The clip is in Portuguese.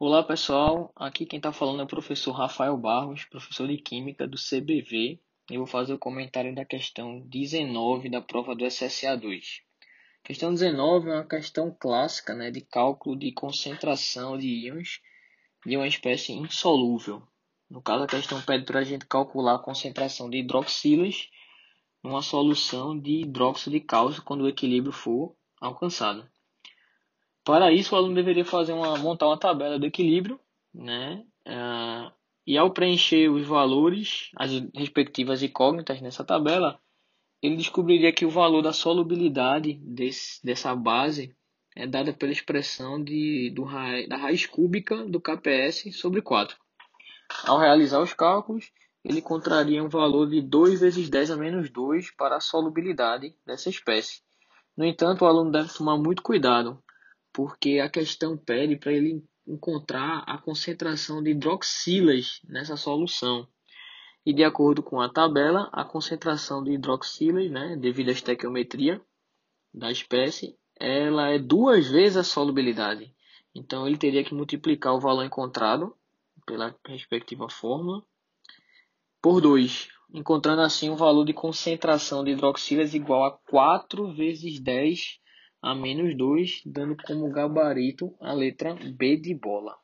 Olá pessoal, aqui quem está falando é o professor Rafael Barros, professor de Química do CBV. Eu vou fazer o comentário da questão 19 da prova do SSA2. Questão 19 é uma questão clássica né, de cálculo de concentração de íons de uma espécie insolúvel. No caso, a questão pede para a gente calcular a concentração de hidroxilas numa solução de hidróxido de cálcio quando o equilíbrio for alcançado. Para isso, o aluno deveria fazer uma, montar uma tabela do equilíbrio, né? Uh, e ao preencher os valores, as respectivas incógnitas nessa tabela, ele descobriria que o valor da solubilidade desse, dessa base é dada pela expressão de, do da raiz cúbica do KPS sobre 4. Ao realizar os cálculos, ele encontraria um valor de 2 vezes 10 a menos 2 para a solubilidade dessa espécie. No entanto, o aluno deve tomar muito cuidado porque a questão pede para ele encontrar a concentração de hidroxilas nessa solução. E de acordo com a tabela, a concentração de hidroxilas, né, devido à estequiometria da espécie, ela é duas vezes a solubilidade. Então ele teria que multiplicar o valor encontrado pela respectiva fórmula por 2, encontrando assim o valor de concentração de hidroxilas igual a 4 vezes 10 a menos 2, dando como gabarito a letra B de bola.